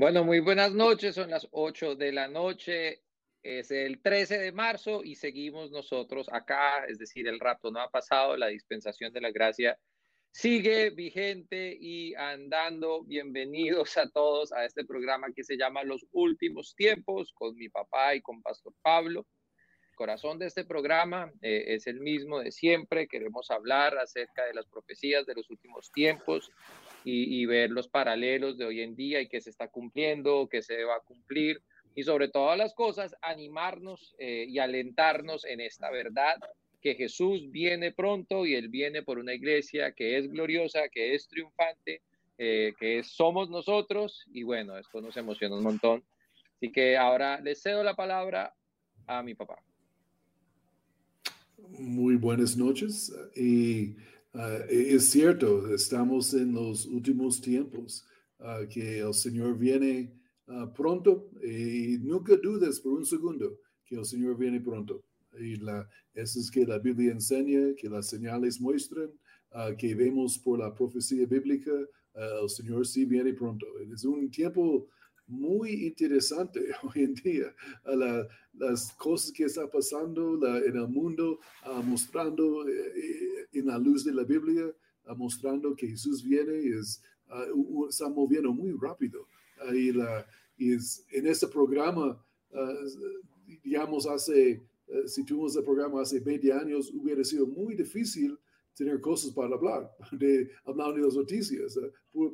Bueno, muy buenas noches, son las 8 de la noche, es el 13 de marzo y seguimos nosotros acá, es decir, el rapto no ha pasado, la dispensación de la gracia sigue vigente y andando. Bienvenidos a todos a este programa que se llama Los Últimos Tiempos con mi papá y con Pastor Pablo. El corazón de este programa eh, es el mismo de siempre. Queremos hablar acerca de las profecías de los últimos tiempos y, ver los paralelos de hoy en día y qué se está cumpliendo, qué se va a cumplir y sobre todas las cosas animarnos eh, y alentarnos en esta verdad que Jesús viene pronto y Él viene por una iglesia que es gloriosa, que es triunfante, eh, que somos nosotros y bueno, esto nos emociona un montón. Así que ahora le cedo la palabra a mi papá. Muy buenas noches y Ah, e-, es cierto, estamos en los últimos tiempos, ah, que el Señor viene ah, pronto y nunca dudes por un segundo que el Señor viene pronto. Y la, eso es que la Biblia enseña, que las señales muestran, que vemos por la profecía bíblica, el Señor sí viene pronto. Es un tiempo muy interesante hoy en día, las cosas que están pasando en el mundo, mostrando eh, en la luz de la Biblia, mostrando que Jesús viene, es, está moviendo muy rápido. y, la, es, en este programa, digamos, hace, eh, si tuvimos el programa hace 20 años, hubiera sido muy difícil tener cosas para hablar, de hablar de las noticias.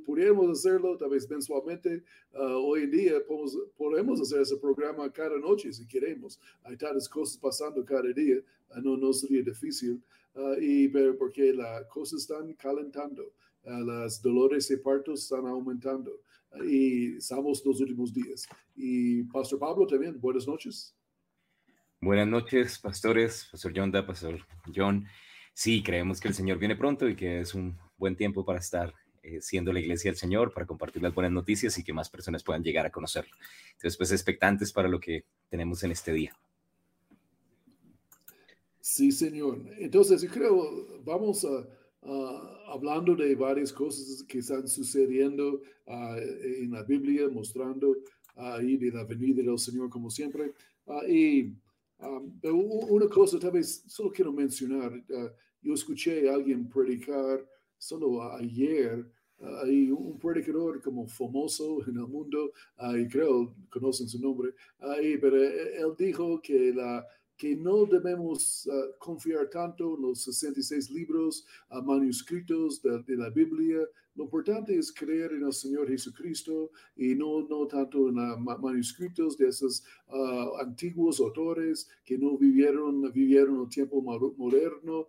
podríamos hacerlo tal vez mensualmente. Ah, hoy en día podemos, podemos hacer ese programa cada noche si queremos. Hay tantas cosas pasando cada día, ah, no, no sería difícil. Ah, y, pero porque las cosas están calentando, los dolores de partos están aumentando y estamos los últimos días. Y Pastor Pablo también, buenas noches. Buenas noches, pastores, Pastor Yonda, Pastor John. Sí, creemos que el Señor viene pronto y que es un buen tiempo para estar eh, siendo la iglesia del Señor, para compartir las buenas noticias y que más personas puedan llegar a conocerlo. Entonces, pues expectantes para lo que tenemos en este día. Sí, Señor. Entonces, yo creo, vamos a, hablando de varias cosas que están sucediendo ah, en la Biblia, mostrando ahí de la venida del Señor como siempre. Ah, y una cosa, tal vez solo quiero mencionar, yo escuché a alguien predicar solo ayer, hay un predicador como famoso en el mundo, y creo conocen su nombre, pero eh, él dijo que la que no debemos uh, confiar tanto en los 66 libros uh, manuscritos de, la Biblia. Lo importante es creer en el Señor Jesucristo y no, no tanto en los manuscritos de esos uh, antiguos autores que no vivieron, vivieron el tiempo moderno.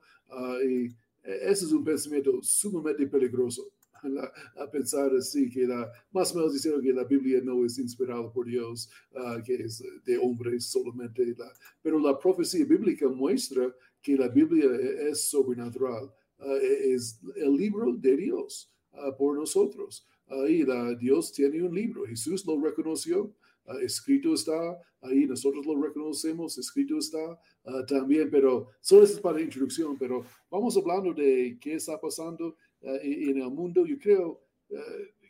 y e, ese es un pensamiento sumamente peligroso a, pensar así, que la, más o menos diciendo que la Biblia no es inspirada por Dios, ah, que es de hombres solamente, la, pero la profecía bíblica muestra que la Biblia es sobrenatural, e, es el libro de Dios ah, por nosotros. Ahí Dios tiene un libro, Jesús lo reconoció, escrito está, ahí nosotros lo reconocemos, escrito está también, pero solo es para introducción, pero vamos hablando de qué está pasando eh, en el mundo. Yo creo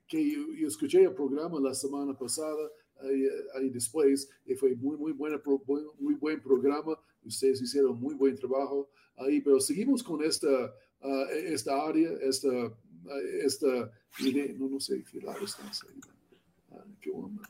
que yo, escuché el programa la semana pasada ahí, después y fue muy, muy, buena, muy buen programa. Ustedes hicieron muy buen trabajo ahí, pero seguimos con esta, ah, esta área, esta, esta, no, no lado estás ahí. Ah, qué bueno.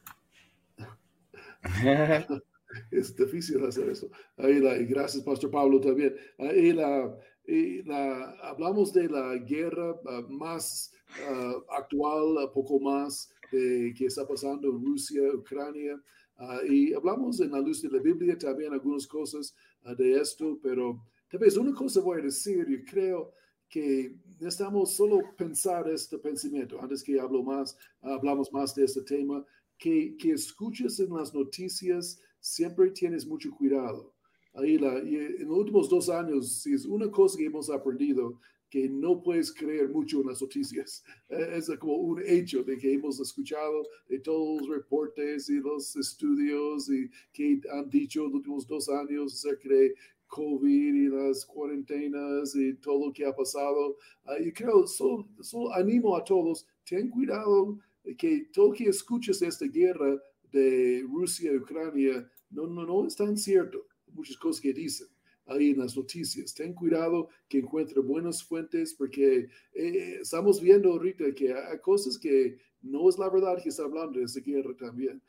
es difícil hacer eso. Ahí la, y gracias, Pastor Pablo, también. Ahí la, y la, hablamos de la guerra ah, más uh, actual, poco más de que está pasando en Rusia, Ucrania, ah, y hablamos en la luz de la Biblia también algunas cosas de esto, pero tal vez una cosa voy a decir, yo creo que necesitamos solo pensar este pensamiento, antes que hablo más, hablamos más de este tema, que, que escuches en las noticias, siempre tienes mucho cuidado ahí la, y en los últimos dos años, si es una cosa que hemos aprendido, que no puedes creer mucho en las noticias. Es como un hecho de que hemos escuchado de todos los reportes y los estudios y que han dicho los últimos dos años acerca de COVID y las cuarentenas y todo lo que ha pasado. y creo, solo, solo, animo a todos, ten cuidado que todo que escuches esta guerra de Rusia y Ucrania no, no, no es tan cierto. Muchas cosas que dicen ahí en las noticias. Ten cuidado que encuentre buenas fuentes porque eh, estamos viendo ahorita que hay cosas que no es la verdad que está hablando de esa guerra también.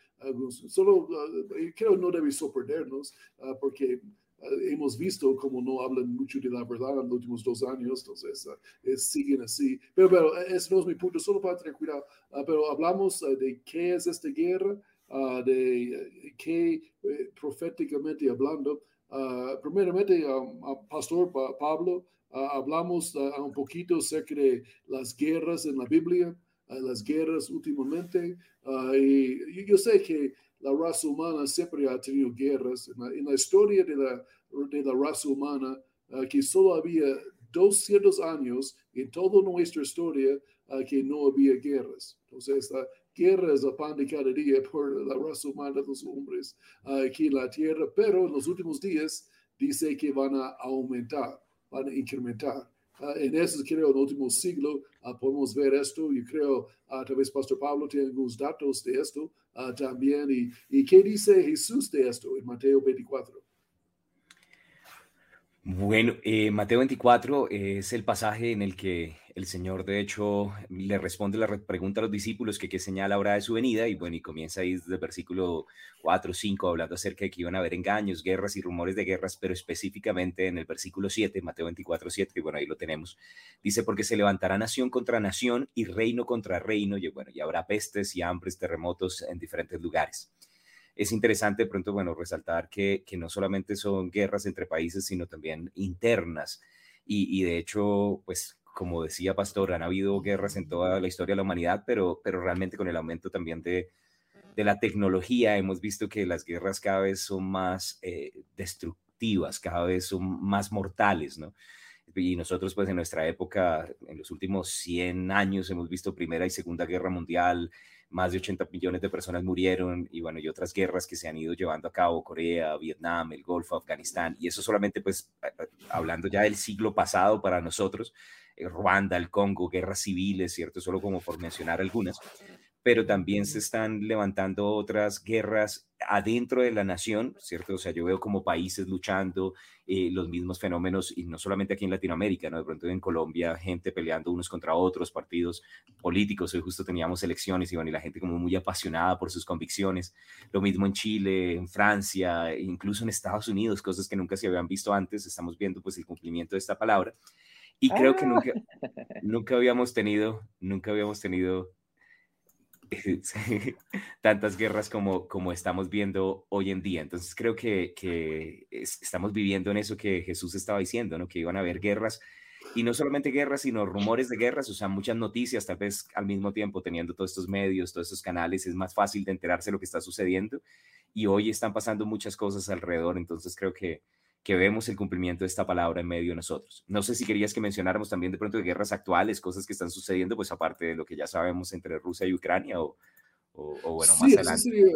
solo uh, creo no debe sorprendernos uh, porque uh, hemos visto como no hablan mucho de la verdad en los últimos dos años, entonces siguen así. Pero, pero ese no es mi punto, solo para tener cuidado. pero hablamos de qué es esta guerra, de qué eh, proféticamente hablando. primeramente, um, Pastor Pablo, hablamos un poquito acerca de las guerras en la Biblia las guerras últimamente. Ah, y yo sé que la raza humana siempre ha tenido guerras. En la, historia de la, de la raza humana, ah, que solo había 200 años en toda nuestra historia ah, que no había guerras. Entonces, la guerra es el pan de cada día por la raza humana de los hombres aquí en la tierra, pero en los últimos días dice que van a aumentar, van a incrementar. Ah, en ese, creo, en el último siglo uh, podemos ver esto. Yo creo, uh, tal vez Pastor Pablo tiene algunos datos de esto también. Y, ¿Y qué dice Jesús de esto en Mateo 24? Bueno, eh, Mateo 24 es el pasaje en el que el Señor, de hecho, le responde la pregunta a los discípulos que qué señala ahora de su venida, y bueno, y comienza ahí desde el versículo 4 o 5, hablando acerca de que iban a haber engaños, guerras y rumores de guerras, pero específicamente en el versículo 7, Mateo 24, 7, y bueno, ahí lo tenemos, dice, porque se levantará nación contra nación y reino contra reino, y bueno, y habrá pestes y hambres, terremotos en diferentes lugares es interesante de pronto, bueno, resaltar que, que no solamente son guerras entre países, sino también internas. Y, y, de hecho, pues como decía Pastor, han habido guerras en toda la historia de la humanidad, pero, pero realmente con el aumento también de, de la tecnología hemos visto que las guerras cada vez son más eh, destructivas, cada vez son más mortales, ¿no? Y nosotros, pues en nuestra época, en los últimos 100 años, hemos visto Primera y Segunda Guerra Mundial, más de 80 millones de personas murieron y bueno, y otras guerras que se han ido llevando a cabo, Corea, Vietnam, el Golfo, Afganistán, y eso solamente pues hablando ya del siglo pasado para nosotros, eh, Ruanda, el Congo, guerras civiles, ¿cierto? Solo como por mencionar algunas pero también se están levantando otras guerras adentro de la nación, ¿cierto? O sea, yo veo como países luchando eh, los mismos fenómenos, y no solamente aquí en Latinoamérica, ¿no? De pronto en Colombia, gente peleando unos contra otros, partidos políticos, hoy justo teníamos elecciones y, bueno, y la gente como muy apasionada por sus convicciones. Lo mismo en Chile, en Francia, incluso en Estados Unidos, cosas que nunca se habían visto antes, estamos viendo pues el cumplimiento de esta palabra. Y creo que nunca, ah. nunca habíamos tenido, nunca habíamos tenido tantas guerras como, como estamos viendo hoy en día. Entonces creo que, que estamos viviendo en eso que Jesús estaba diciendo, ¿no? que iban a haber guerras y no solamente guerras, sino rumores de guerras, o sea, muchas noticias, tal vez al mismo tiempo teniendo todos estos medios, todos estos canales, es más fácil de enterarse de lo que está sucediendo y hoy están pasando muchas cosas alrededor, entonces creo que, que vemos el cumplimiento de esta palabra en medio de nosotros. No sé si querías que mencionáramos también de pronto de guerras actuales, cosas que están sucediendo, pues aparte de lo que ya sabemos entre Rusia y Ucrania, o, o, bueno, más adelante. Sería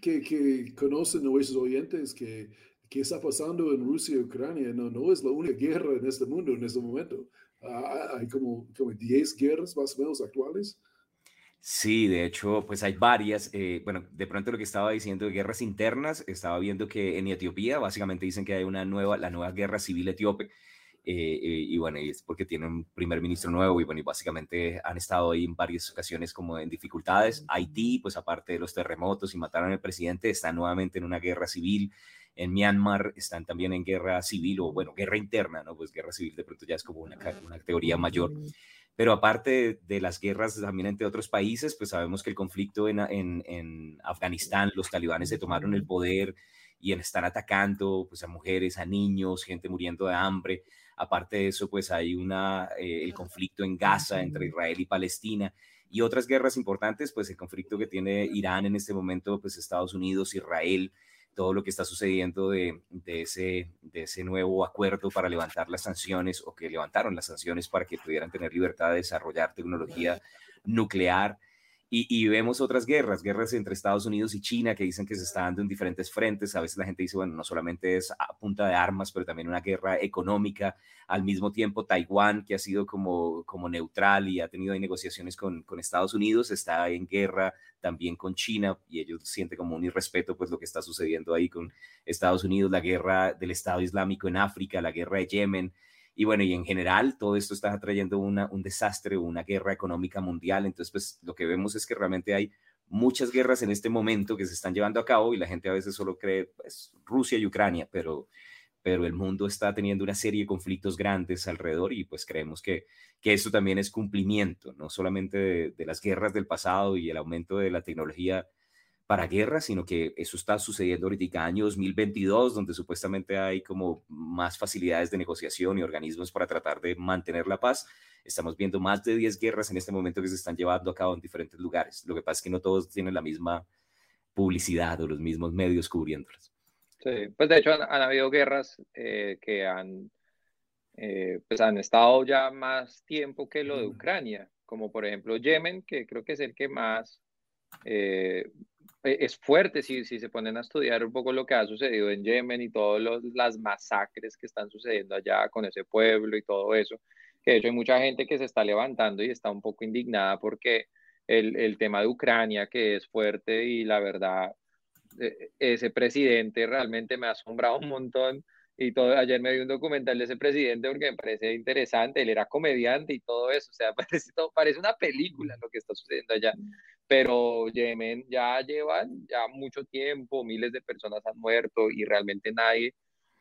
que, que conocen nuestros oyentes que, que está pasando en Rusia y Ucrania. No, no es la única guerra en este mundo en este momento. Ah, hay como, como 10 guerras más o menos actuales. Sí, de hecho, pues hay varias. Eh, bueno, de pronto lo que estaba diciendo de guerras internas, estaba viendo que en Etiopía básicamente dicen que hay una nueva, la nueva guerra civil etíope. Eh, eh, y bueno, y es porque tienen un primer ministro nuevo y bueno, y básicamente han estado ahí en varias ocasiones como en dificultades. Haití, pues aparte de los terremotos y mataron al presidente, está nuevamente en una guerra civil. En Myanmar están también en guerra civil o bueno, guerra interna, ¿no? Pues guerra civil de pronto ya es como una, una categoría mayor. Pero aparte de, las guerras también entre otros países, pues sabemos que el conflicto en, en, Afganistán, los talibanes se tomaron el poder y están atacando pues, a mujeres, a niños, gente muriendo de hambre. Aparte de eso, pues hay una, eh, el conflicto en Gaza entre Israel y Palestina y otras guerras importantes, pues el conflicto que tiene Irán en este momento, pues Estados Unidos, Israel, todo lo que está sucediendo de, ese, de ese nuevo acuerdo para levantar las sanciones o que levantaron las sanciones para que pudieran tener libertad de desarrollar tecnología nuclear. Y, vemos otras guerras, guerras entre Estados Unidos y China que dicen que se está dando en diferentes frentes. A veces la gente dice, bueno, no solamente es a punta de armas, pero también una guerra económica. Al mismo tiempo, Taiwán, que ha sido como, como neutral y ha tenido negociaciones con, con Estados Unidos, está en guerra también con China y ellos sienten como un irrespeto pues lo que está sucediendo ahí con Estados Unidos, la guerra del Estado Islámico en África, la guerra de Yemen. Y bueno, y en general todo esto está trayendo una, un desastre, una guerra económica mundial. Entonces, pues lo que vemos es que realmente hay muchas guerras en este momento que se están llevando a cabo y la gente a veces solo cree pues, Rusia y Ucrania, pero, pero el mundo está teniendo una serie de conflictos grandes alrededor y pues creemos que, que esto también es cumplimiento, no solamente de, de las guerras del pasado y el aumento de la tecnología para guerra, sino que eso está sucediendo ahorita, año 2022, donde supuestamente hay como más facilidades de negociación y organismos para tratar de mantener la paz. Estamos viendo más de 10 guerras en este momento que se están llevando a cabo en diferentes lugares. Lo que pasa es que no todos tienen la misma publicidad o los mismos medios cubriéndolas. Sí, pues de hecho han, habido guerras eh, que han, eh, pues han estado ya más tiempo que lo de Ucrania, como por ejemplo Yemen, que creo que es el que más eh, es fuerte si, si se ponen a estudiar un poco lo que ha sucedido en Yemen y todas las masacres que están sucediendo allá con ese pueblo y todo eso, de hecho hay mucha gente que se está levantando y está un poco indignada porque el, el tema de Ucrania, que es fuerte y la verdad, e, ese presidente realmente me ha asombrado un montón y todo, ayer me vi un documental de ese presidente porque me parece interesante, él era comediante y todo eso, o sea, parece, parece una película lo que está sucediendo allá pero Yemen ya llevan ya mucho tiempo, miles de personas han muerto y realmente nadie,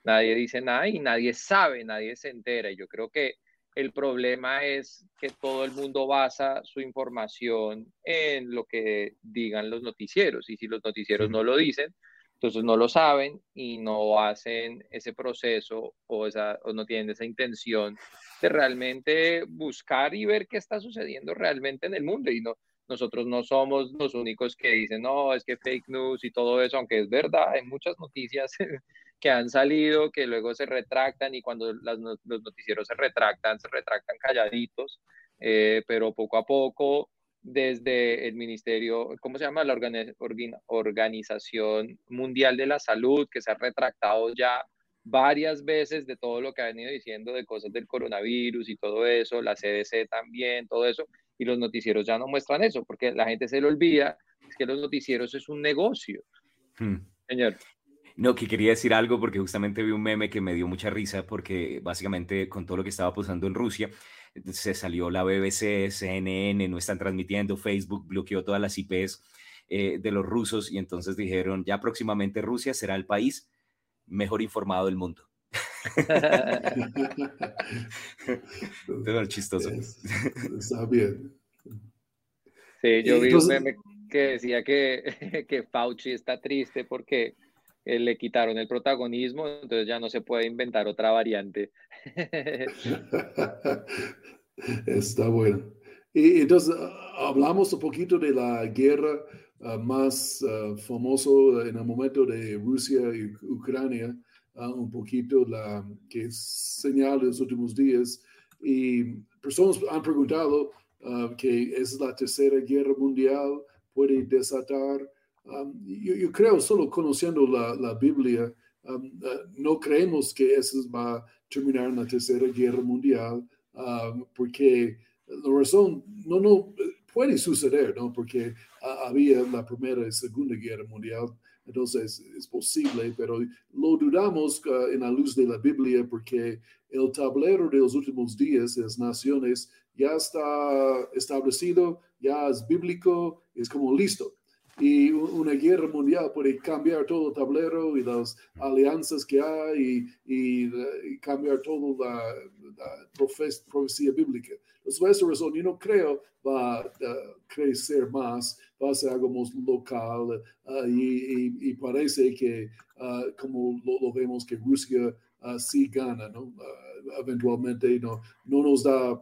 nadie dice nada y nadie sabe, nadie se entera. Y yo creo que el problema es que todo el mundo basa su información en lo que digan los noticieros. Y si los noticieros no lo dicen, entonces no lo saben y no hacen ese proceso o, esa, o no tienen esa intención de realmente buscar y ver qué está sucediendo realmente en el mundo. Y no nosotros no somos los únicos que dicen, no, es que fake news y todo eso, aunque es verdad, hay muchas noticias que han salido, que luego se retractan y cuando los noticieros se retractan, se retractan calladitos, eh, pero poco a poco desde el Ministerio, ¿cómo se llama? La Organización Mundial de la Salud, que se ha retractado ya varias veces de todo lo que ha venido diciendo de cosas del coronavirus y todo eso, la CDC también, todo eso, y los noticieros ya no muestran eso, porque la gente se le olvida es que los noticieros es un negocio. Hmm. Señor. No, que quería decir algo porque justamente vi un meme que me dio mucha risa porque básicamente con todo lo que estaba pasando en Rusia, se salió la BBC, CNN, no están transmitiendo, Facebook bloqueó todas las IPs eh, de los rusos y entonces dijeron, ya próximamente Rusia será el país mejor informado del mundo. Pero chistoso. está bien. Sí, yo vi un meme que decía que, que Fauci está triste porque eh, le quitaron el protagonismo, entonces ya no se puede inventar otra variante. Está bueno. Y entonces hablamos un poquito de la guerra ah, más uh, famoso en el momento de Rusia y Ucrania un poquito la que es señal de los últimos días. Y personas han preguntado uh, que es la tercera guerra mundial, puede desatar. Um, yo, creo, solo conociendo la, la Biblia, um, uh, no creemos que eso va a terminar en la tercera guerra mundial, um, porque la razón no, no puede suceder, ¿no? Porque uh, había la primera y segunda guerra mundial entonces es posible, pero lo dudamos uh, en la luz de la Biblia porque el tablero de los últimos días de las naciones ya está establecido, ya es bíblico, es como listo. Y una guerra mundial puede cambiar todo el tablero y las alianzas que hay y, y, cambiar toda la, profecía bíblica. Por esa razón, yo no creo va a crecer más, va a ser algo más local uh, y, y, parece que, uh, como lo, vemos, que Rusia uh, sí gana, ¿no? Eventualmente no, no nos da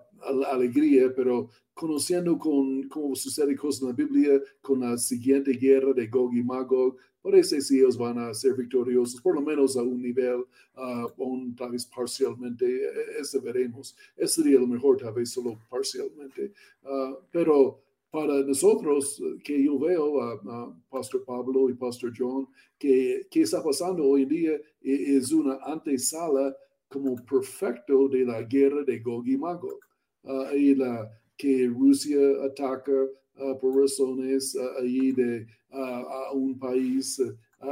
alegría, pero conociendo con cómo sucede cosas en la Biblia, con la siguiente guerra de Gog y Magog, parece que ellos van a ser victoriosos, por lo menos a un nivel, uh, tal vez parcialmente, e, e, ese veremos. Ese sería lo mejor, tal vez solo parcialmente. Uh, pero para nosotros, que yo veo a, Pastor Pablo y Pastor John, que, que está pasando hoy en día e, es una antesala como perfecto de la guerra de Gog y Magog. Ah, y la, que Rusia ataca uh, por razones uh, ahí de a un país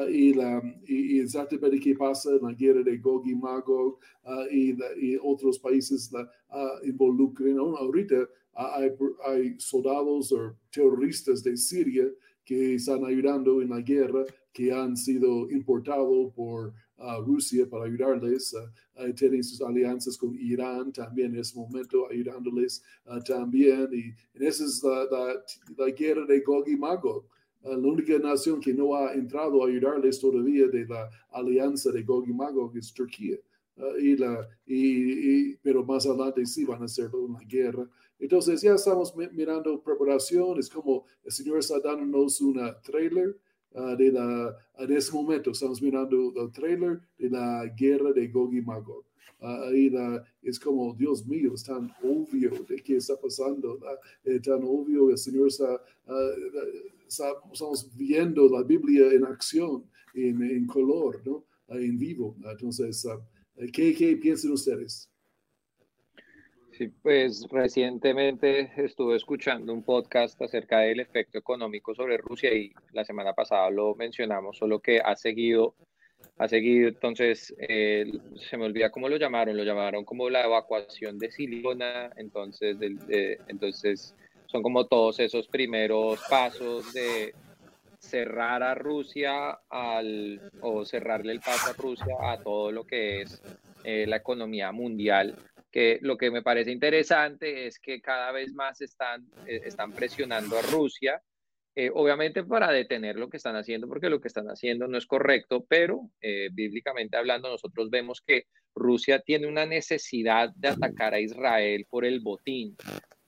y, la, exactamente qué pasa en la guerra de Gog y Magog y, y, otros países la. Ahorita hay, hay soldados o terroristas de Siria que están ayudando en la guerra que han sido importados por a Rusia para ayudarles. Uh, tienen sus alianzas con Irán también en ese momento, ayudándoles también. Y, esa es la, guerra de Gog y Magog. la única nación que no ha entrado a ayudarles todavía de la alianza de Gog y Magog es Turquía. y la, y, pero más adelante sí van a hacer una guerra. Entonces ya estamos mirando preparación, es como el Señor está dándonos una trailer Ah, de, la, de ese momento. Estamos mirando el trailer de la guerra de Gog y Magog. Uh, ahí la, es como, Dios mío, es tan obvio de qué está pasando, es tan obvio, el Señor está, estamos viendo la Biblia en acción, en, en color, ¿no? en vivo. Entonces, ¿qué, ¿qué piensan ustedes? Sí, pues recientemente estuve escuchando un podcast acerca del efecto económico sobre Rusia y la semana pasada lo mencionamos, solo que ha seguido, ha seguido, entonces eh, se me olvida cómo lo llamaron, lo llamaron como la evacuación de Silicona, entonces, entonces son como todos esos primeros pasos de cerrar a Rusia al, o cerrarle el paso a Rusia a todo lo que es eh, la economía mundial que lo que me parece interesante es que cada vez más están, eh, están presionando a Rusia, eh, obviamente para detener lo que están haciendo, porque lo que están haciendo no es correcto, pero eh, bíblicamente hablando, nosotros vemos que Rusia tiene una necesidad de atacar a Israel por el botín.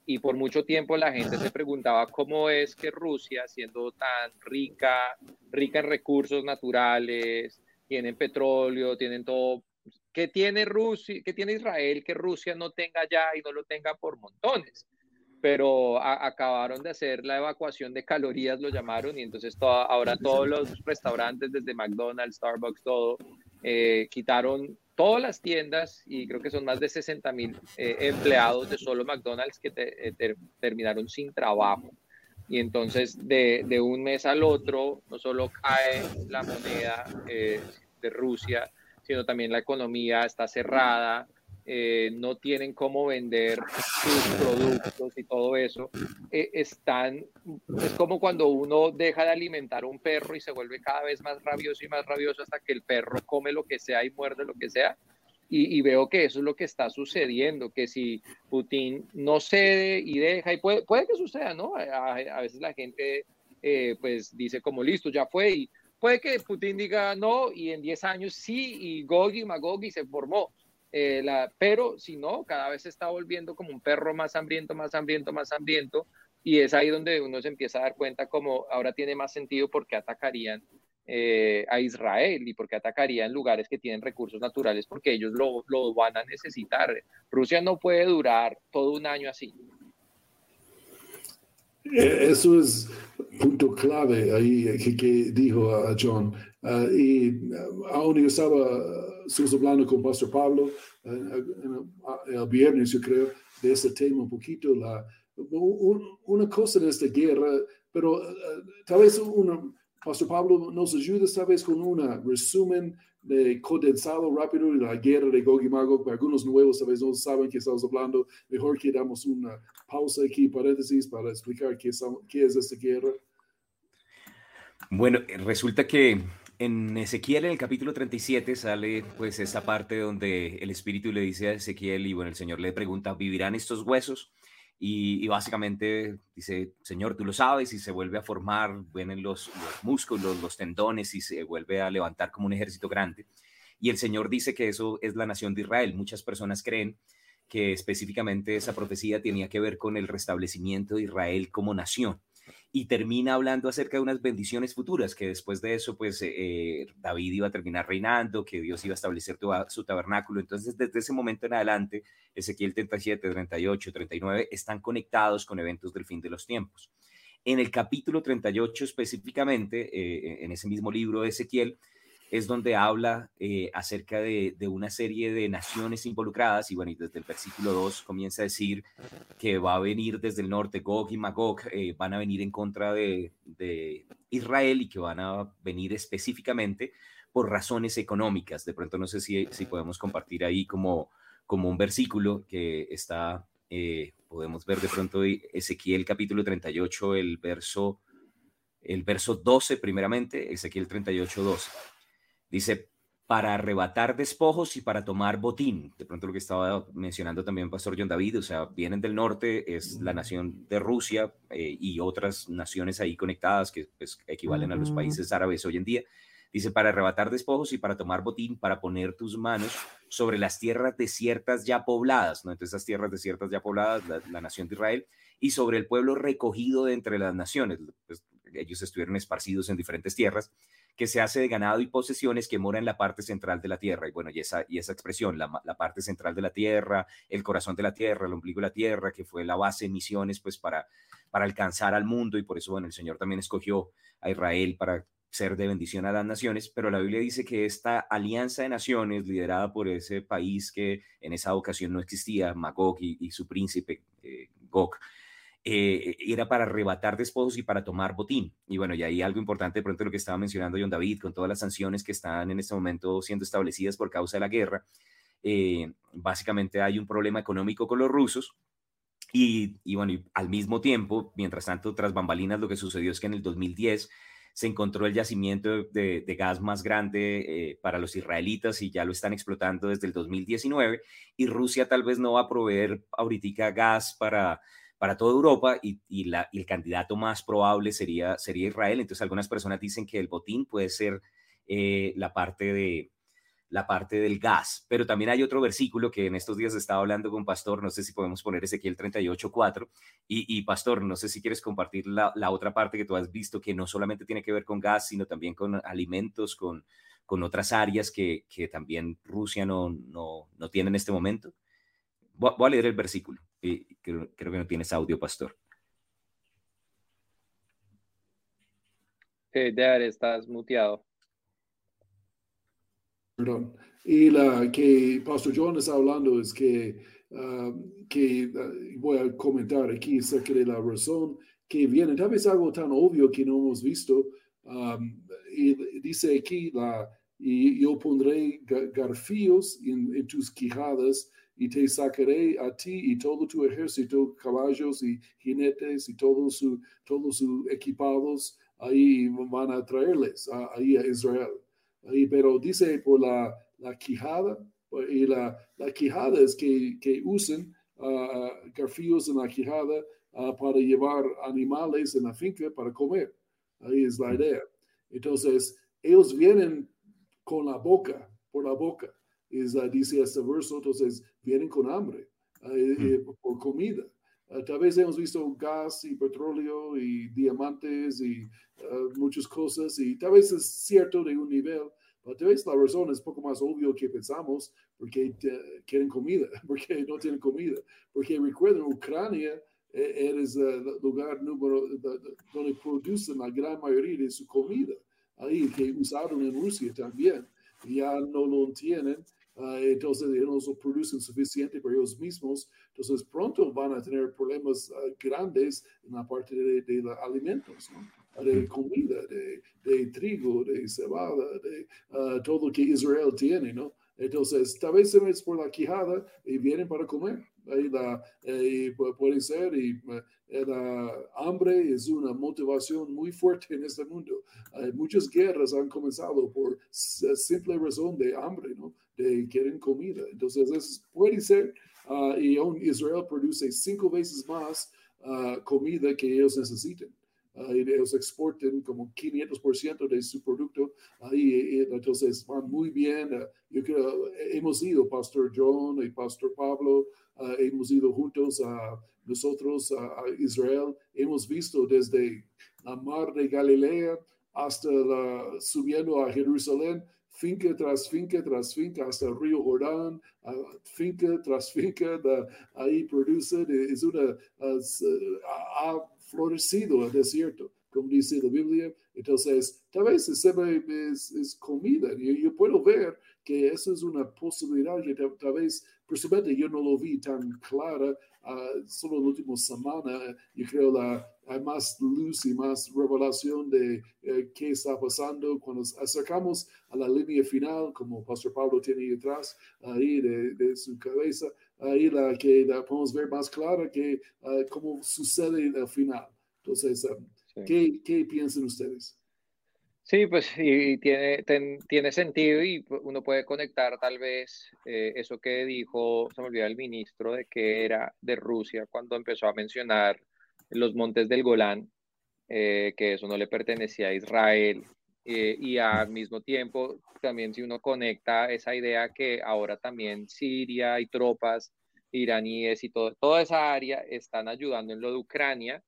Y por mucho tiempo la gente se preguntaba cómo es que Rusia, siendo tan rica, rica en recursos naturales, tienen petróleo, tienen todo ¿Qué tiene Rusia, qué tiene Israel que Rusia no tenga ya y no lo tenga por montones? Pero acabaron de hacer la evacuación de calorías, lo llamaron, y entonces ahora todos los restaurantes, desde McDonald's, Starbucks, todo, eh, quitaron todas las tiendas y creo que son más de 60 mil eh, empleados de solo McDonald's que eh, terminaron sin trabajo. Y entonces de, de, un mes al otro no solo cae la moneda de Rusia, sino también la economía está cerrada, eh, no tienen cómo vender sus productos y todo eso, eh, están, es como cuando uno deja de alimentar a un perro y se vuelve cada vez más rabioso y más rabioso hasta que el perro come lo que sea y muerde lo que sea. Y, veo que eso es lo que está sucediendo, que si Putin no cede y deja, y puede, puede que suceda, ¿no? A, a veces la gente eh, pues dice como listo, ya fue y Puede que Putin diga no y en 10 años sí y Gogi Magogi se formó. Eh, la, pero si no, cada vez se está volviendo como un perro más hambriento, más hambriento, más hambriento. Y es ahí donde uno se empieza a dar cuenta como ahora tiene más sentido porque atacarían eh, a Israel y porque atacarían lugares que tienen recursos naturales porque ellos lo, lo van a necesitar. Rusia no puede durar todo un año así. Eh, eso es punto clave ahí que, dijo a John. Ah, y ah, aún yo estaba, estamos hablando con Pastor Pablo ah, el viernes, yo creo, de este tema un poquito, la, una cosa en esta guerra, pero tal vez una, Pastor Pablo nos ayuda tal vez con un resumen de condensado rápido de la guerra de Gog y Magog. Para algunos nuevos tal vez no saben que estamos hablando. Mejor que damos una pausa aquí, paréntesis, para explicar qué, qué es esta guerra. Bueno, resulta que en Ezequiel, en el capítulo 37, sale pues esta parte donde el Espíritu le dice a Ezequiel y bueno, el Señor le pregunta, ¿vivirán estos huesos? Y, básicamente dice, Señor, tú lo sabes, y se vuelve a formar, vienen los, músculos, los tendones, y se vuelve a levantar como un ejército grande. Y el Señor dice que eso es la nación de Israel. Muchas personas creen que específicamente esa profecía tenía que ver con el restablecimiento de Israel como nación y termina hablando acerca de unas bendiciones futuras, que después de eso, pues eh, David iba a terminar reinando, que Dios iba a establecer su tabernáculo. Entonces, desde ese momento en adelante, Ezequiel 37, 38, 39 están conectados con eventos del fin de los tiempos. En el capítulo 38 específicamente, eh, en ese mismo libro de Ezequiel, es donde habla eh, acerca de, una serie de naciones involucradas y bueno, y desde el versículo 2 comienza a decir que va a venir desde el norte Gog y Magog, eh, van a venir en contra de, Israel y que van a venir específicamente por razones económicas. De pronto no sé si, si podemos compartir ahí como, como un versículo que está, eh, podemos ver de pronto Ezequiel capítulo 38, el verso, el verso 12 primeramente, Ezequiel 38, 12 Dice, para arrebatar despojos y para tomar botín. De pronto lo que estaba mencionando también Pastor John David, o sea, vienen del norte, es la nación de Rusia eh, y otras naciones ahí conectadas que pues, equivalen a los países árabes hoy en día. Dice, para arrebatar despojos y para tomar botín, para poner tus manos sobre las tierras desiertas ya pobladas, ¿no? Entonces, esas tierras desiertas ya pobladas, la, nación de Israel, y sobre el pueblo recogido de entre las naciones. Pues, ellos estuvieron esparcidos en diferentes tierras que se hace de ganado y posesiones que mora en la parte central de la tierra. Y bueno, y esa, y esa expresión, la, parte central de la tierra, el corazón de la tierra, el ombligo de la tierra, que fue la base de misiones, pues para, para alcanzar al mundo. Y por eso, bueno, el Señor también escogió a Israel para ser de bendición a las naciones, pero la Biblia dice que esta alianza de naciones liderada por ese país que en esa ocasión no existía, Magog y, su príncipe eh, Gog, eh, era para arrebatar despojos y para tomar botín. Y bueno, y ahí algo importante de pronto lo que estaba mencionando John David, con todas las sanciones que están en este momento siendo establecidas por causa de la guerra, eh, básicamente hay un problema económico con los rusos. Y, bueno, y al mismo tiempo, mientras tanto, tras bambalinas, lo que sucedió es que en el 2010 se encontró el yacimiento de, gas más grande eh, para los israelitas y ya lo están explotando desde el 2019 y Rusia tal vez no va a proveer ahorita gas para para toda Europa y, el candidato más probable sería, sería Israel. Entonces algunas personas dicen que el botín puede ser eh, la, parte de, la parte del gas, pero también hay otro versículo que en estos días estaba hablando con Pastor, no sé si podemos poner Ezequiel 38.4 y, y Pastor, no sé si quieres compartir la, otra parte que tú has visto que no solamente tiene que ver con gas, sino también con alimentos, con, con otras áreas que, también Rusia no, no, no tiene en este momento. Voy a leer el versículo creo, que no tienes audio, pastor. Eh, Dad, estás muteado. Perdón. Y la que Pastor John está hablando es que, ah, que ah, voy a comentar aquí acerca de la razón que viene. Tal vez algo tan obvio que no hemos visto. y dice aquí, la, y yo pondré garfíos en, en tus quijadas y te sacaré a ti y todo tu ejército, caballos y jinetes y todos sus todos sus equipados, ahí van a traerles ahí a Israel. Ahí, pero dice por la, la quijada, y la, la quijada es que, que usen uh, garfíos en la quijada uh, para llevar animales en la finca para comer. Ahí es la idea. Entonces, ellos vienen con la boca, por la boca es, dice este verso, entonces vienen con hambre eh, mm. eh, por comida. Ah, tal vez hemos visto gas y petróleo y diamantes y ah, muchas cosas y tal vez es cierto de un nivel, pero tal vez la razón es poco más obvio que pensamos porque quieren comida, porque no tienen comida. Porque recuerden, Ucrania eh, es el lugar número donde producen la gran mayoría de su comida, ahí que usaron en Rusia también, ya no lo tienen Ah, entonces ellos no producen suficiente para ellos mismos, entonces pronto van a tener problemas ah, grandes en la parte de, los alimentos, de comida, de, trigo, de cebada, de uh, todo que Israel tiene, ¿no? Entonces, tal vez es por la quijada y vienen para comer. Ahí la, eh, puede ser, y eh, la hambre es una motivación muy fuerte en este mundo. muchas guerras han comenzado por simple razón de hambre, ¿no? De quieren comida. Entonces, puede ser, uh, y Israel produce cinco veces más uh, comida que ellos necesitan. Uh, ellos exportan como 500% de su producto, ahí entonces van muy bien. yo creo, hemos ido, Pastor John y Pastor Pablo, hemos ido juntos a nosotros a, Israel, hemos visto desde la mar de Galilea hasta la, subiendo a Jerusalén, finca tras finca tras finca hasta el río Jordán, finca tras finca, ahí produce, es una, ha florecido el desierto, como dice la Biblia. Entonces, tal vez es, es comida. Yo, yo, puedo ver que eso es una posibilidad tal, vez, personalmente yo no lo vi tan clara, uh, solo en la última semana, yo creo la, hay más luz y más revelación de eh, qué está pasando cuando acercamos a la línea final, como Pastor Pablo tiene detrás, ahí de, de su cabeza, ahí la que la podemos ver más clara que uh, cómo sucede al final. Entonces, um, ¿qué, ¿qué piensan ustedes? Sí, pues y, tiene, tiene sentido y uno puede conectar tal vez eh, eso que dijo, se me olvidó el ministro, de que era de Rusia cuando empezó a mencionar los montes del Golán, eh, que eso no le pertenecía a Israel. Eh, y al mismo tiempo, también si uno conecta esa idea que ahora también Siria y tropas iraníes y todo, toda esa área están ayudando en lo de Ucrania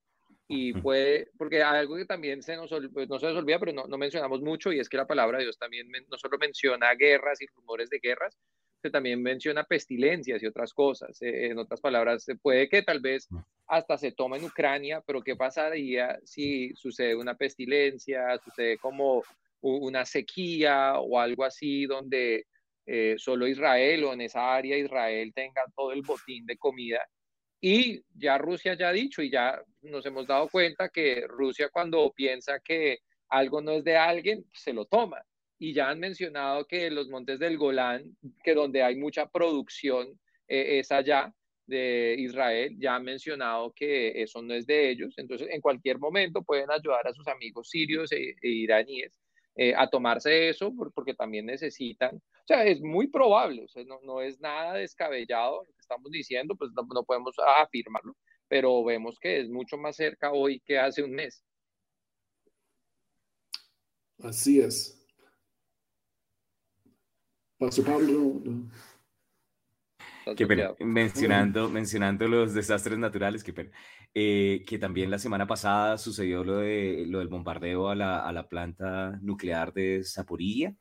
y puede, porque algo que también se nos, pues, no se nos olvida, pero no, no, mencionamos mucho, y es que la palabra de Dios también no solo menciona guerras y rumores de guerras, se también menciona pestilencias y otras cosas. Eh, en otras palabras, se puede que tal vez hasta se tome en Ucrania, pero ¿qué pasaría si sucede una pestilencia, sucede como una sequía o algo así donde eh, solo Israel o en esa área Israel tenga todo el botín de comida y ya Rusia ya ha dicho y ya nos hemos dado cuenta que Rusia cuando piensa que algo no es de alguien, se lo toma. Y ya han mencionado que los montes del Golán, que donde hay mucha producción eh, es allá de Israel, ya han mencionado que eso no es de ellos. Entonces, en cualquier momento pueden ayudar a sus amigos sirios e, e iraníes eh, a tomarse eso porque también necesitan. O sea, es muy probable, o sea, no, no es nada descabellado estamos diciendo, pues no, podemos afirmarlo, pero vemos que es mucho más cerca hoy que hace un mes. Así es. Pastor Pablo. mencionando, mencionando los desastres naturales, que, eh, que también la semana pasada sucedió lo, de, lo del bombardeo a la, a la planta nuclear de Zaporilla.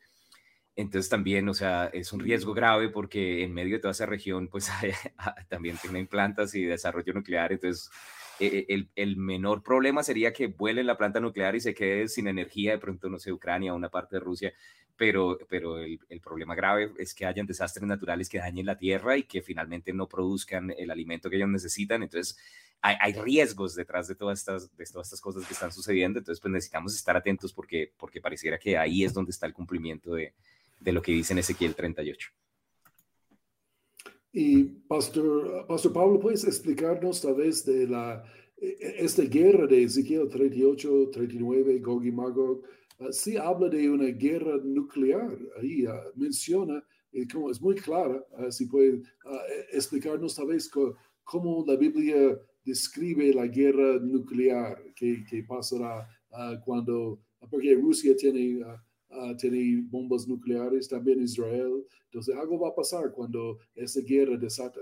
Entonces también, o sea, es un riesgo grave porque en medio de toda esa región, pues ah, también tienen plantas y desarrollo nuclear. Entonces, e, e, el, menor problema sería que vuele la planta nuclear y se quede sin energía, de pronto, no sé, Ucrania o una parte de Rusia, pero, pero el, problema grave es que hayan desastres naturales que dañen la tierra y que finalmente no produzcan el alimento que ellos necesitan. Entonces, hay, hay, riesgos detrás de todas, estas, de todas estas cosas que están sucediendo. Entonces, pues necesitamos estar atentos porque, porque pareciera que ahí es donde está el cumplimiento de, de lo que dice en Ezequiel 38. Y Pastor, Pastor Pablo, ¿puedes explicarnos tal vez de la, e, e, esta guerra de Ezequiel 38, 39, Gog y Magog? Uh, sí habla de una guerra nuclear, ahí uh, menciona, y como es muy clara, uh, si puede explicarnos tal vez cómo la Biblia describe la guerra nuclear que, que pasará cuando, porque Rusia tiene uh, tiene bombas nucleares, también Israel. Entonces, algo va a pasar cuando esa guerra desata.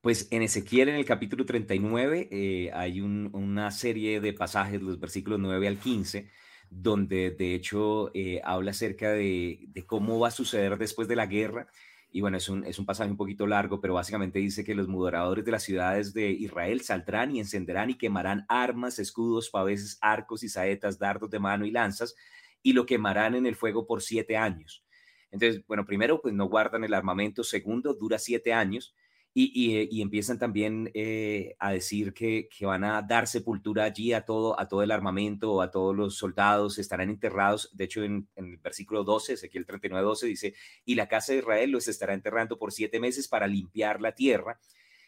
Pues en Ezequiel, en el capítulo 39, eh, hay una serie de pasajes, los versículos 9 al 15, donde de hecho eh, habla acerca de, de, cómo va a suceder después de la guerra. Y bueno, es un, es un pasaje un poquito largo, pero básicamente dice que los moderadores de las ciudades de Israel saldrán y encenderán y quemarán armas, escudos, paveses, arcos y saetas, dardos de mano y lanzas, y lo quemarán en el fuego por siete años. Entonces, bueno, primero, pues no guardan el armamento, segundo, dura siete años y, eh, empiezan también eh, a decir que, van a dar sepultura allí a todo, a todo el armamento, a todos los soldados, estarán enterrados. De hecho, en, el versículo 12, Ezequiel 39, 12 dice, y la casa de Israel los estará enterrando por siete meses para limpiar la tierra.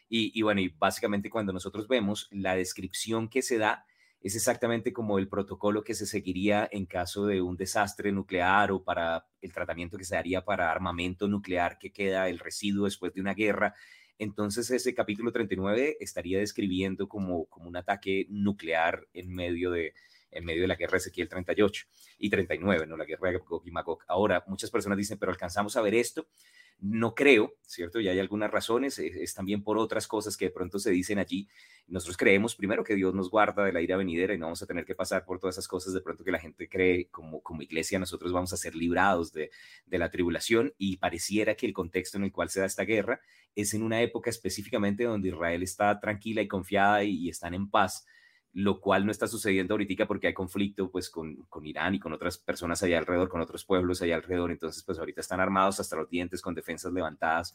Y, y bueno, y básicamente cuando nosotros vemos la descripción que se da, es exactamente como el protocolo que se seguiría en caso de un desastre nuclear o para el tratamiento que se haría para armamento nuclear que queda el residuo después de una guerra. Entonces ese capítulo 39 estaría describiendo como, como un ataque nuclear en medio de, en medio de la guerra de Ezequiel 38 y 39, ¿no? La guerra de Gog y Magog. Ahora, muchas personas dicen, pero alcanzamos a ver esto. No creo, ¿cierto? Y hay algunas razones, es, también por otras cosas que de pronto se dicen allí. Nosotros creemos primero que Dios nos guarda de la ira venidera y no vamos a tener que pasar por todas esas cosas de pronto que la gente cree como, como iglesia, nosotros vamos a ser librados de, de la tribulación y pareciera que el contexto en el cual se da esta guerra es en una época específicamente donde Israel está tranquila y confiada y, y están en paz lo cual no está sucediendo ahorita porque hay conflicto pues con, con, Irán y con otras personas allá alrededor, con otros pueblos allá alrededor, entonces pues ahorita están armados hasta los dientes con defensas levantadas,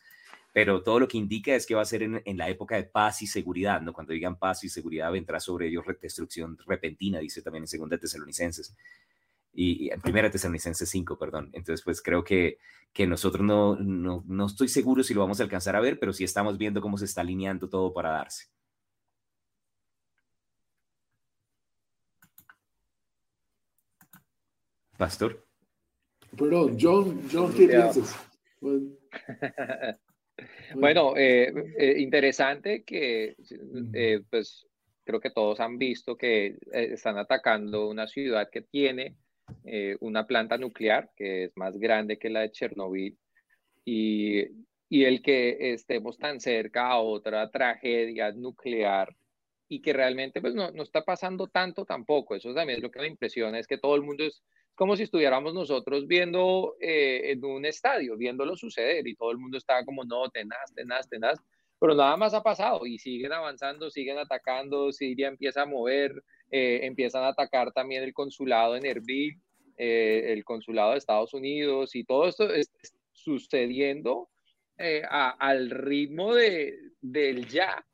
pero todo lo que indica es que va a ser en, en la época de paz y seguridad, ¿no? Cuando digan paz y seguridad vendrá sobre ellos destrucción repentina, dice también en Segunda Tesalonicenses y, en Primera Tesalonicenses 5, perdón. Entonces, pues creo que, que nosotros no, no, no estoy seguro si lo vamos a alcanzar a ver, pero sí estamos viendo cómo se está alineando todo para darse. Pastor. Perdón, John, John ¿qué piensas? Bueno, eh, eh, interesante que, eh, pues, creo que todos han visto que están atacando una ciudad que tiene una planta nuclear que es más grande que la de Chernobyl y, y el que estemos tan cerca a otra tragedia nuclear y que realmente pues no, no está pasando tanto tampoco. Eso también es lo que me impresiona, es que todo el mundo es como si estuviéramos nosotros viendo eh, en un estadio, viéndolo suceder y todo el mundo estaba como, no, tenaz, tenaz, tenaz, pero nada más ha pasado y siguen avanzando, siguen atacando, Siria empieza a mover, eh, empiezan a atacar también el consulado en Erbil, eh, el consulado de Estados Unidos y todo esto es sucediendo al ritmo de, del ya.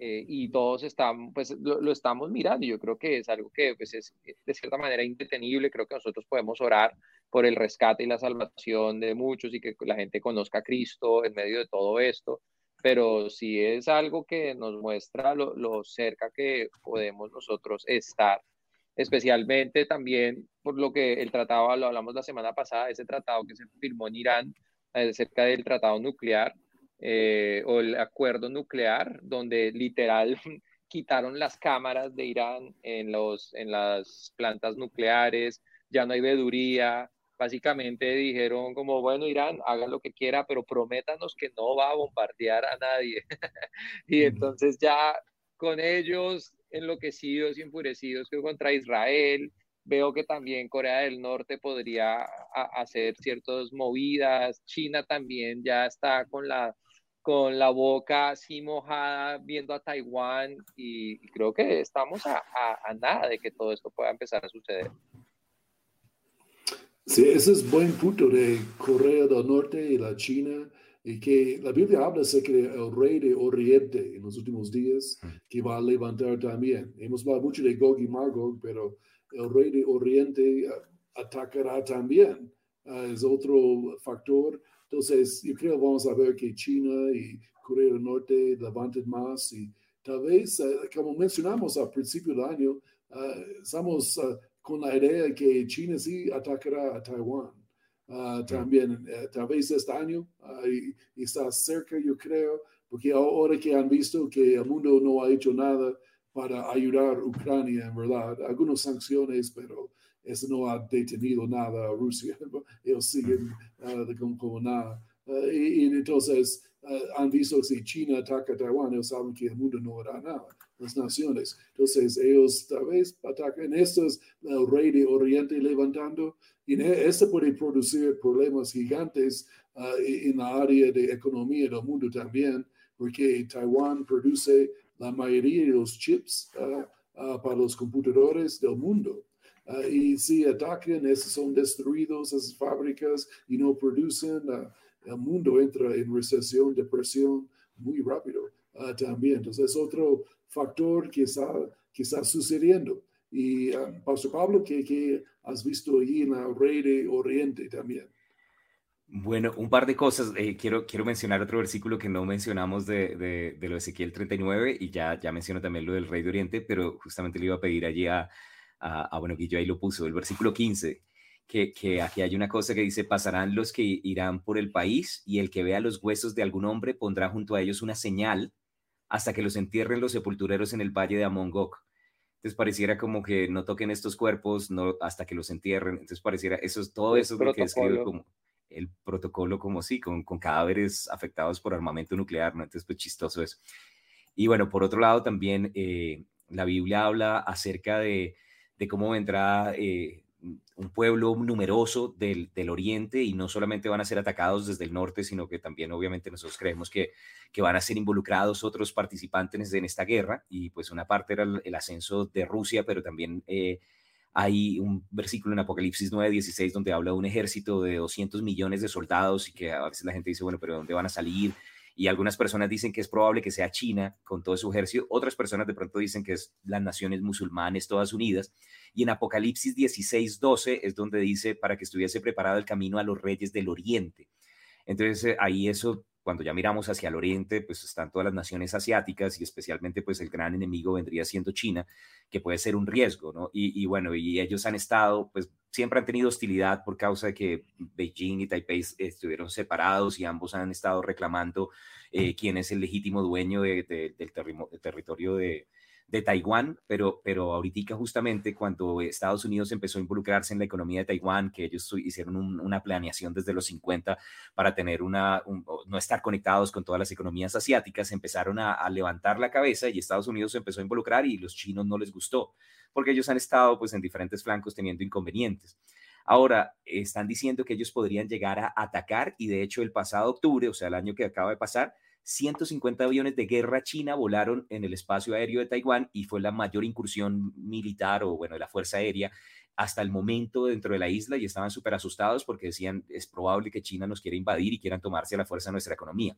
Eh, y todos están, pues lo, estamos mirando. Yo creo que es algo que pues, es de cierta manera indetenible. Creo que nosotros podemos orar por el rescate y la salvación de muchos y que la gente conozca a Cristo en medio de todo esto. Pero sí es algo que nos muestra lo, lo cerca que podemos nosotros estar, especialmente también por lo que el tratado, lo hablamos la semana pasada, ese tratado que se firmó en Irán acerca del tratado nuclear eh, o el acuerdo nuclear, donde literal quitaron las cámaras de Irán en, los, en las plantas nucleares, ya no hay veduría, básicamente dijeron como, bueno, Irán, haga lo que quiera, pero prométanos que no va a bombardear a nadie. y entonces ya con ellos enloquecidos y enfurecidos contra Israel, veo que también Corea del Norte podría hacer ciertas movidas, China también ya está con la con la boca así mojada viendo a Taiwán y, creo que estamos a, nada de que todo esto pueda empezar a suceder. Sí, ese es buen punto de Corea del Norte y la China, y que la Biblia habla de que el rey de Oriente en los últimos días, que va a levantar también. Hemos hablado mucho de Gog y Magog, pero el rey de Oriente atacará también. Ah, es otro factor entonces, yo creo que vamos a ver que China y Corea del Norte levanten más y tal vez, eh, como mencionamos al principio del año, eh, estamos eh, con la idea de que China sí atacará a Taiwán. también, tal vez este año, y, está cerca, yo creo, porque ahora que han visto que el mundo no ha hecho nada para ayudar a Ucrania, en verdad, algunas sanciones, pero eso no ha detenido nada a Rusia. Ellos siguen uh, como, nada. Uh, y, entonces uh, han visto que si China ataca a Taiwán, ellos saben que el mundo no hará nada, las naciones. Entonces ellos tal vez atacan. Esto es el rey de Oriente levantando. Y esto puede producir problemas gigantes en la área de economía del mundo también, porque Taiwán produce la mayoría de los chips para los computadores del mundo. Ah, y si atacan, esos son destruidos, esas fábricas, y no producen, uh, el mundo entra en recesión, depresión muy rápido uh, también. Entonces, es otro factor que está, que está sucediendo. Y, Pastor Pablo, ¿qué, has visto allí en la red de Oriente también? Bueno, un par de cosas. Eh, quiero, quiero mencionar otro versículo que no mencionamos de, de, de, lo de Ezequiel 39 y ya, ya menciono también lo del Rey de Oriente, pero justamente le iba a pedir allí a, a, bueno, yo ahí lo puso, el versículo 15, que, que, aquí hay una cosa que dice, pasarán los que irán por el país y el que vea los huesos de algún hombre pondrá junto a ellos una señal hasta que los entierren los sepultureros en el valle de Amongok. Entonces pareciera como que no toquen estos cuerpos no, hasta que los entierren. Entonces pareciera, eso es todo eso que escribe como el protocolo como sí, con, con cadáveres afectados por armamento nuclear, ¿no? Entonces, pues chistoso eso. Y bueno, por otro lado, también eh, la Biblia habla acerca de, de cómo vendrá eh, un pueblo numeroso del, del, oriente y no solamente van a ser atacados desde el norte, sino que también obviamente nosotros creemos que, que van a ser involucrados otros participantes en esta guerra y pues una parte era el, ascenso de Rusia, pero también eh, hay un versículo en Apocalipsis 9:16 donde habla de un ejército de 200 millones de soldados y que a veces la gente dice, bueno, pero ¿dónde van a salir? Y algunas personas dicen que es probable que sea China con todo su ejército, otras personas de pronto dicen que es las naciones musulmanes todas unidas. Y en Apocalipsis 16:12 es donde dice para que estuviese preparado el camino a los reyes del oriente. Entonces eh, ahí eso cuando ya miramos hacia el oriente, pues están todas las naciones asiáticas y especialmente pues el gran enemigo vendría siendo China, que puede ser un riesgo, ¿no? Y, bueno, y ellos han estado, pues siempre han tenido hostilidad por causa de que Beijing y Taipei estuvieron separados y ambos han estado reclamando eh, quién es el legítimo dueño del territorio de, de Taiwán, pero, pero ahorita justamente cuando Estados Unidos empezó a involucrarse en la economía de Taiwán, que ellos hicieron una planeación desde los 50 para tener una, no estar conectados con todas las economías asiáticas, empezaron a, levantar la cabeza y Estados Unidos empezó a involucrar y los chinos no les gustó, porque ellos han estado pues en diferentes flancos teniendo inconvenientes. Ahora, están diciendo que ellos podrían llegar a atacar y de hecho el pasado octubre, o sea, el año que acaba de pasar, 150 aviones de guerra china volaron en el espacio aéreo de Taiwán y fue la mayor incursión militar o, bueno, de la Fuerza Aérea hasta el momento dentro de la isla y estaban súper asustados porque decían, es probable que China nos quiera invadir y quieran tomarse a la fuerza nuestra economía.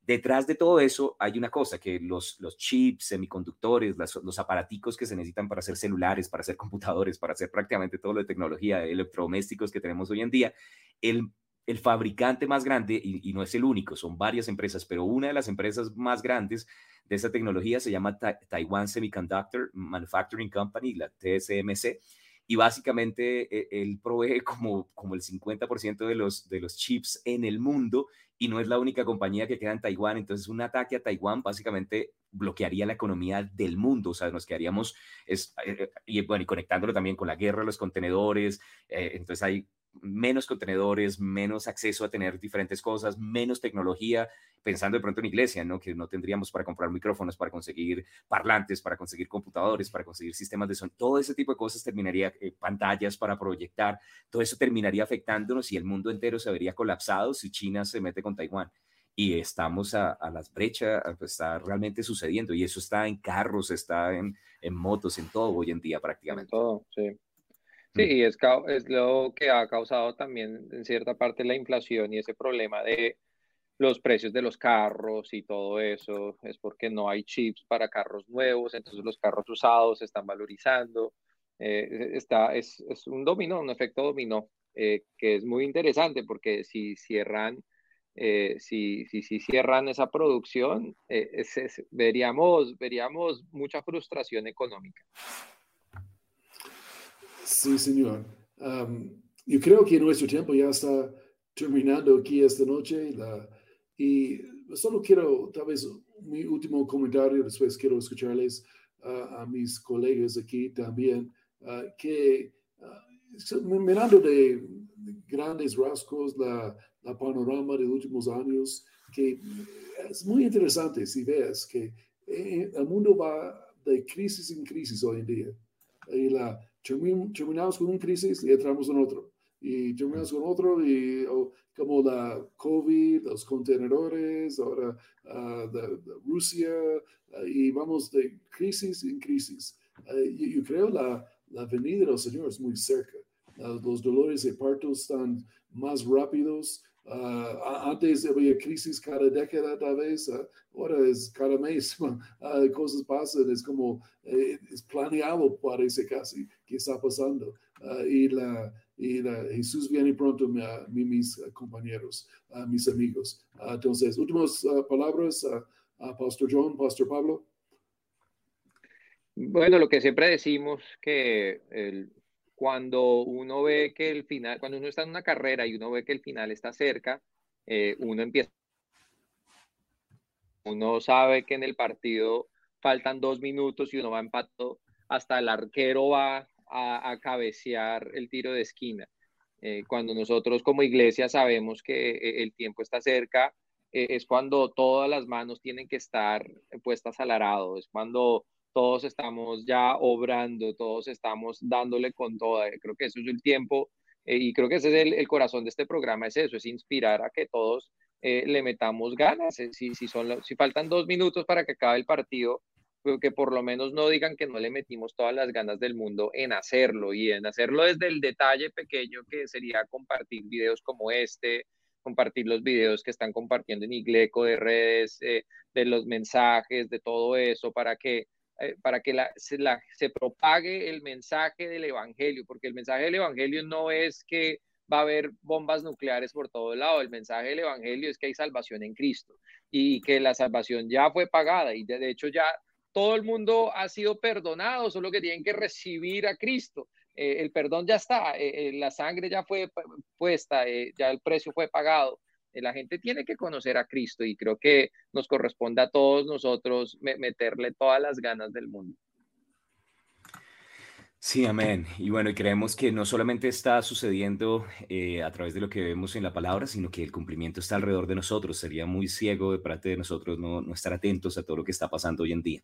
Detrás de todo eso hay una cosa, que los, chips, semiconductores, los aparaticos que se necesitan para hacer celulares, para hacer computadores, para hacer prácticamente todo lo de tecnología, electrodomésticos que tenemos hoy en día, el el fabricante más grande, y, no es el único, son varias empresas, pero una de las empresas más grandes de esta tecnología se llama Taiwan Semiconductor Manufacturing Company, la TSMC, y básicamente eh, él provee como, como el 50% de los, de los chips en el mundo y no es la única compañía que queda en Taiwán, entonces un ataque a Taiwán básicamente bloquearía la economía del mundo, o sea, nos quedaríamos, es, eh, eh, y bueno, y conectándolo también con la guerra los contenedores, entonces hay menos contenedores, menos acceso a tener diferentes cosas, menos tecnología, pensando de pronto en iglesia, ¿no? Que no tendríamos para comprar micrófonos, para conseguir parlantes, para conseguir computadores, para conseguir sistemas de sonido, todo ese tipo de cosas terminaría, eh, pantallas para proyectar, todo eso terminaría afectándonos y el mundo entero se vería colapsado si China se mete con Taiwán. Y estamos a, las brechas, pues está realmente sucediendo y eso está en carros, está en motos, en todo hoy en día prácticamente. todo, sí. Sí, es, es lo que ha causado también en cierta parte la inflación y ese problema de los precios de los carros y todo eso, es porque no hay chips para carros nuevos, entonces los carros usados se están valorizando. Eh, está, es, es, un dominó, un efecto dominó, eh, que es muy interesante porque si cierran, eh, si, si, si, cierran esa producción, veríamos, veríamos mucha frustración económica. Sí, señor. yo creo que nuestro tiempo ya está terminando aquí esta noche. y solo quiero, tal vez, mi último comentario, después quiero escucharles a mis colegas aquí también, ah, que uh, mirando de, grandes rasgos la, la, panorama de los últimos años, que es muy interesante si ves que eh, el mundo va de crisis en crisis hoy en día. Y la, terminamos con una crisis y entramos en otro. Y terminamos con otro, y como la COVID, los contenedores, ahora uh, de, Rusia, ah, y vamos de crisis en crisis. Ah, yo, creo la, la venida del Señor es muy cerca. los dolores de parto están más rápidos, Uh, antes había crisis cada década, tal vez, uh, ahora es cada mes, uh, cosas pasan, es como, eh, es planeado, parece casi, que está pasando. y, la, y la, Jesús viene pronto, mis compañeros, mis amigos. entonces, últimas palabras, Pastor John, Pastor Pablo. Bueno, lo que siempre decimos que el, cuando uno ve que el final, cuando uno está en una carrera y uno ve que el final está cerca, eh, uno empieza, uno sabe que en el partido faltan dos minutos y uno va empatado, hasta el arquero va a, cabecear el tiro de esquina. cuando nosotros como iglesia sabemos que el tiempo está cerca, es cuando todas las manos tienen que estar puestas al arado, es cuando todos estamos ya obrando, todos estamos dándole con toda. Creo que eso es el tiempo y creo que ese es el, corazón de este programa, es eso, es inspirar a que todos le metamos ganas. Si, si, son, si faltan dos minutos para que acabe el partido, que por lo menos no digan que no le metimos todas las ganas del mundo en hacerlo y en hacerlo desde el detalle pequeño que sería compartir videos como este, compartir los videos que están compartiendo en Igleco de redes, eh, de los mensajes, de todo eso, para que, eh, para que la, se, la, se propague el mensaje del Evangelio, porque el mensaje del Evangelio no es que va a haber bombas nucleares por todo lado. El mensaje del Evangelio es que hay salvación en Cristo y que la salvación ya fue pagada y de hecho ya todo el mundo ha sido perdonado, solo que tienen que recibir a Cristo. Eh, el perdón ya está, eh, la sangre ya fue puesta, ya el precio fue pagado. La gente tiene que conocer a Cristo y creo que nos corresponde a todos nosotros meterle todas las ganas del mundo. Sí, amén. Y bueno, y creemos que no solamente está sucediendo a través de lo que vemos en la palabra, sino que el cumplimiento está alrededor de nosotros. Sería muy ciego de parte de nosotros no, no estar atentos a todo lo que está pasando hoy en día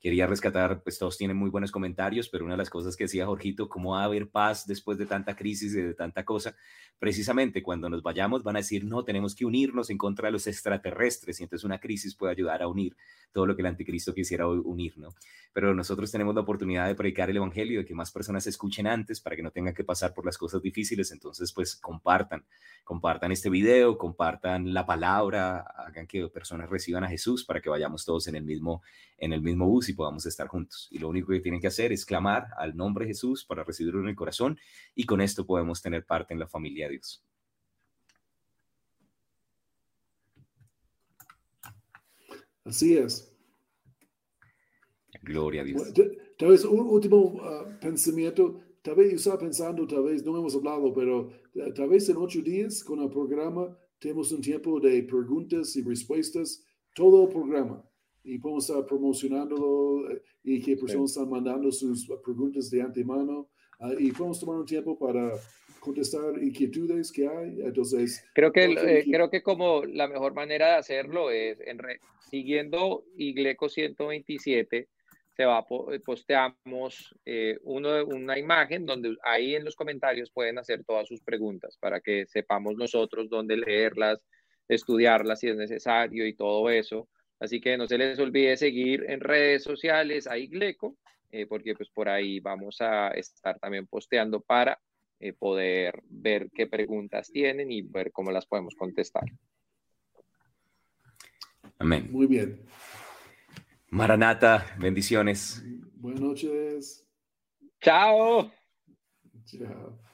quería rescatar, pues todos tienen muy buenos comentarios, pero una de las cosas que decía Jorgito, ¿cómo va a haber paz después de tanta crisis y de tanta cosa? Precisamente cuando nos vayamos van a decir, no, tenemos que unirnos en contra de los extraterrestres y entonces una crisis puede ayudar a unir todo lo que el anticristo quisiera unir, ¿no? Pero nosotros tenemos la oportunidad de predicar el evangelio, de que más personas escuchen antes para que no tengan que pasar por las cosas difíciles, entonces pues compartan, compartan este video, compartan la palabra, hagan que personas reciban a Jesús para que vayamos todos en el mismo en el mismo bus y podamos estar juntos. Y lo único que tienen que hacer es clamar al nombre de Jesús para recibirlo en el corazón y con esto podemos tener parte en la familia de Dios. Así es. Gloria a Dios. Tal vez un último ah, pensamiento, tal vez yo estaba pensando, tal vez no hemos hablado, pero eh, tal vez en ocho días con el programa tenemos un tiempo de preguntas y respuestas, todo el programa y podemos estar promocionándolo eh, y que personas están mandando sus preguntas de antemano ah, y podemos tomar un tiempo para contestar inquietudes que hay. Entonces, creo que, eh, creo que como la mejor manera de hacerlo es en siguiendo Igleco 127 se va eh, posteamos uno, una imagen donde ahí en los comentarios pueden hacer todas sus preguntas para que sepamos nosotros dónde leerlas, estudiarlas si es necesario y todo eso. Así que no se les olvide seguir en redes sociales a Igleco, eh, porque pues por ahí vamos a estar también posteando para eh, poder ver qué preguntas tienen y ver cómo las podemos contestar. Amén. Muy bien. Maranata, bendiciones. Buenas noches. Chao. Chao.